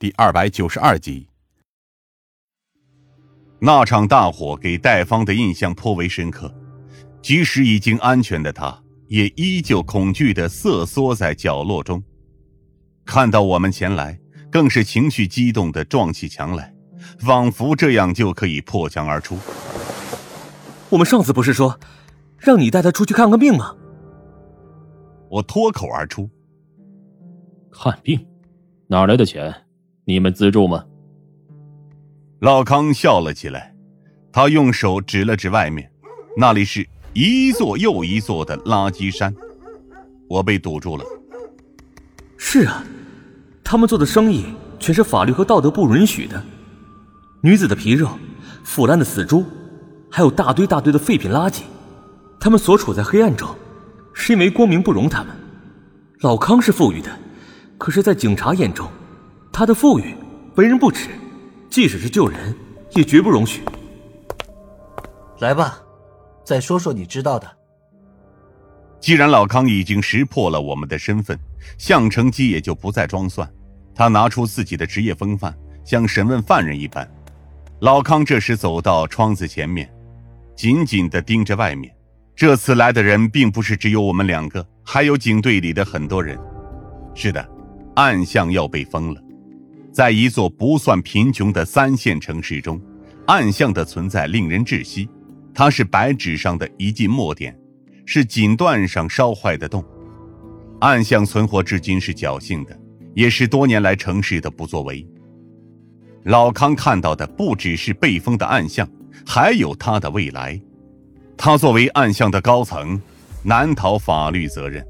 第二百九十二集。那场大火给戴芳的印象颇为深刻，即使已经安全的他，也依旧恐惧的瑟缩在角落中。看到我们前来，更是情绪激动的撞起墙来，仿佛这样就可以破墙而出。我们上次不是说，让你带他出去看看病吗？我脱口而出：“看病？哪来的钱？你们资助吗？”老康笑了起来，他用手指了指外面，那里是一座又一座的垃圾山。我被堵住了。是啊，他们做的生意全是法律和道德不允许的，女子的皮肉、腐烂的死猪，还有大堆大堆的废品垃圾。他们所处在黑暗中。是因为光明不容他们。老康是富裕的，可是，在警察眼中，他的富裕为人不耻，即使是救人，也绝不容许。来吧，再说说你知道的。既然老康已经识破了我们的身份，向成基也就不再装蒜。他拿出自己的职业风范，像审问犯人一般。老康这时走到窗子前面，紧紧的盯着外面。这次来的人并不是只有我们两个，还有警队里的很多人。是的，暗巷要被封了。在一座不算贫穷的三线城市中，暗巷的存在令人窒息。它是白纸上的一记墨点，是锦缎上烧坏的洞。暗巷存活至今是侥幸的，也是多年来城市的不作为。老康看到的不只是被封的暗巷，还有他的未来。他作为暗巷的高层，难逃法律责任。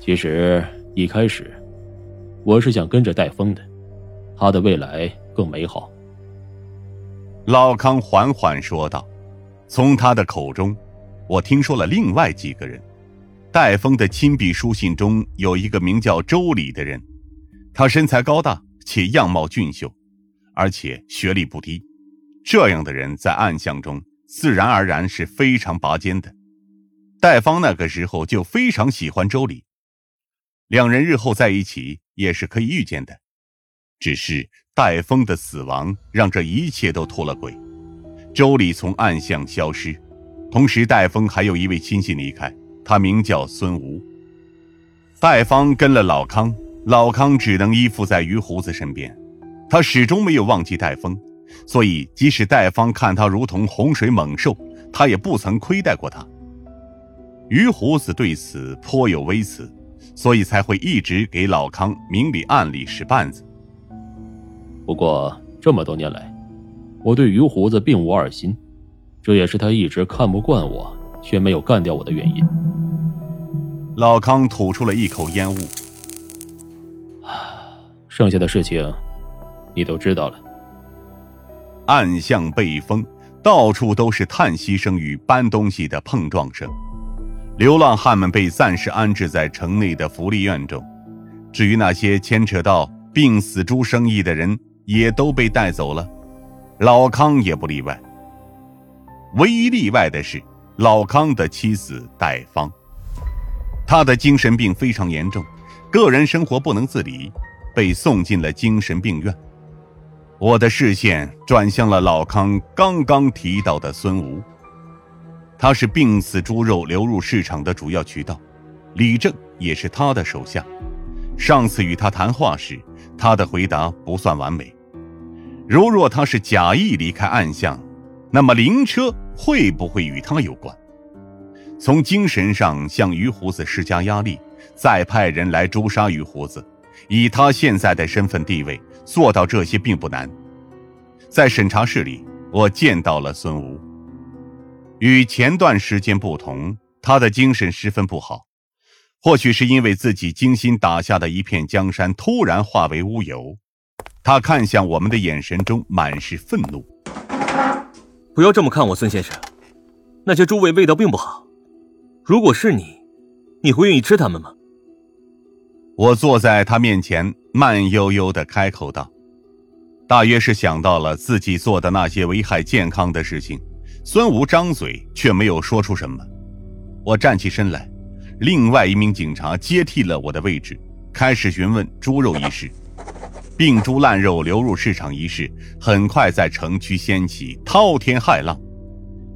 其实一开始，我是想跟着戴峰的，他的未来更美好。老康缓缓说道。从他的口中，我听说了另外几个人。戴峰的亲笔书信中有一个名叫周礼的人，他身材高大且样貌俊秀，而且学历不低。这样的人在暗巷中。自然而然是非常拔尖的。戴芳那个时候就非常喜欢周礼，两人日后在一起也是可以预见的。只是戴峰的死亡让这一切都脱了轨，周礼从暗巷消失，同时戴峰还有一位亲戚离开，他名叫孙吴。戴芳跟了老康，老康只能依附在于胡子身边，他始终没有忘记戴峰。所以，即使戴芳看他如同洪水猛兽，他也不曾亏待过他。于胡子对此颇有微词，所以才会一直给老康明里暗里使绊子。不过这么多年来，我对于胡子并无二心，这也是他一直看不惯我却没有干掉我的原因。老康吐出了一口烟雾。剩下的事情，你都知道了。暗巷被封，到处都是叹息声与搬东西的碰撞声。流浪汉们被暂时安置在城内的福利院中，至于那些牵扯到病死猪生意的人，也都被带走了。老康也不例外。唯一例外的是老康的妻子戴芳，他的精神病非常严重，个人生活不能自理，被送进了精神病院。我的视线转向了老康刚刚提到的孙吴，他是病死猪肉流入市场的主要渠道，李正也是他的手下。上次与他谈话时，他的回答不算完美。如若他是假意离开暗巷，那么灵车会不会与他有关？从精神上向于胡子施加压力，再派人来诛杀于胡子，以他现在的身份地位。做到这些并不难。在审查室里，我见到了孙吴。与前段时间不同，他的精神十分不好。或许是因为自己精心打下的一片江山突然化为乌有，他看向我们的眼神中满是愤怒。不要这么看我，孙先生。那些猪味味道并不好。如果是你，你会愿意吃它们吗？我坐在他面前，慢悠悠的开口道：“大约是想到了自己做的那些危害健康的事情。”孙吴张嘴却没有说出什么。我站起身来，另外一名警察接替了我的位置，开始询问猪肉一事。病猪烂肉流入市场一事，很快在城区掀起滔天骇浪，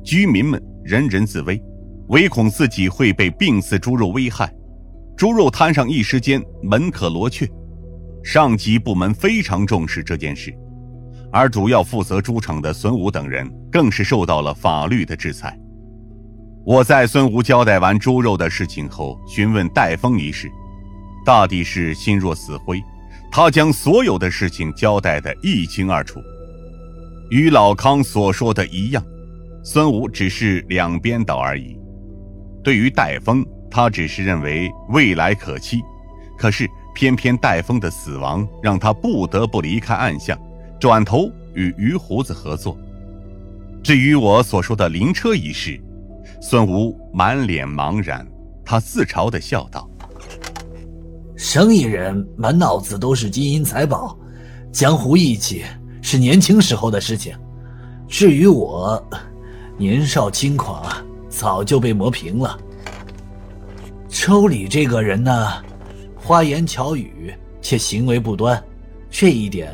居民们人人自危，唯恐自己会被病死猪肉危害。猪肉摊上一时间门可罗雀，上级部门非常重视这件事，而主要负责猪场的孙武等人更是受到了法律的制裁。我在孙吴交代完猪肉的事情后，询问戴峰一事，大抵是心若死灰。他将所有的事情交代得一清二楚，与老康所说的一样，孙武只是两边倒而已。对于戴峰，他只是认为未来可期，可是偏偏戴峰的死亡让他不得不离开暗巷，转头与于胡子合作。至于我所说的灵车一事，孙吴满脸茫然，他自嘲的笑道。生意人满脑子都是金银财宝，江湖义气是年轻时候的事情。至于我，年少轻狂，早就被磨平了。周礼这个人呢，花言巧语且行为不端，这一点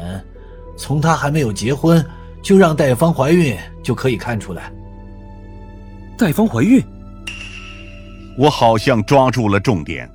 从她还没有结婚就让戴芳怀孕就可以看出来。戴芳怀孕，我好像抓住了重点。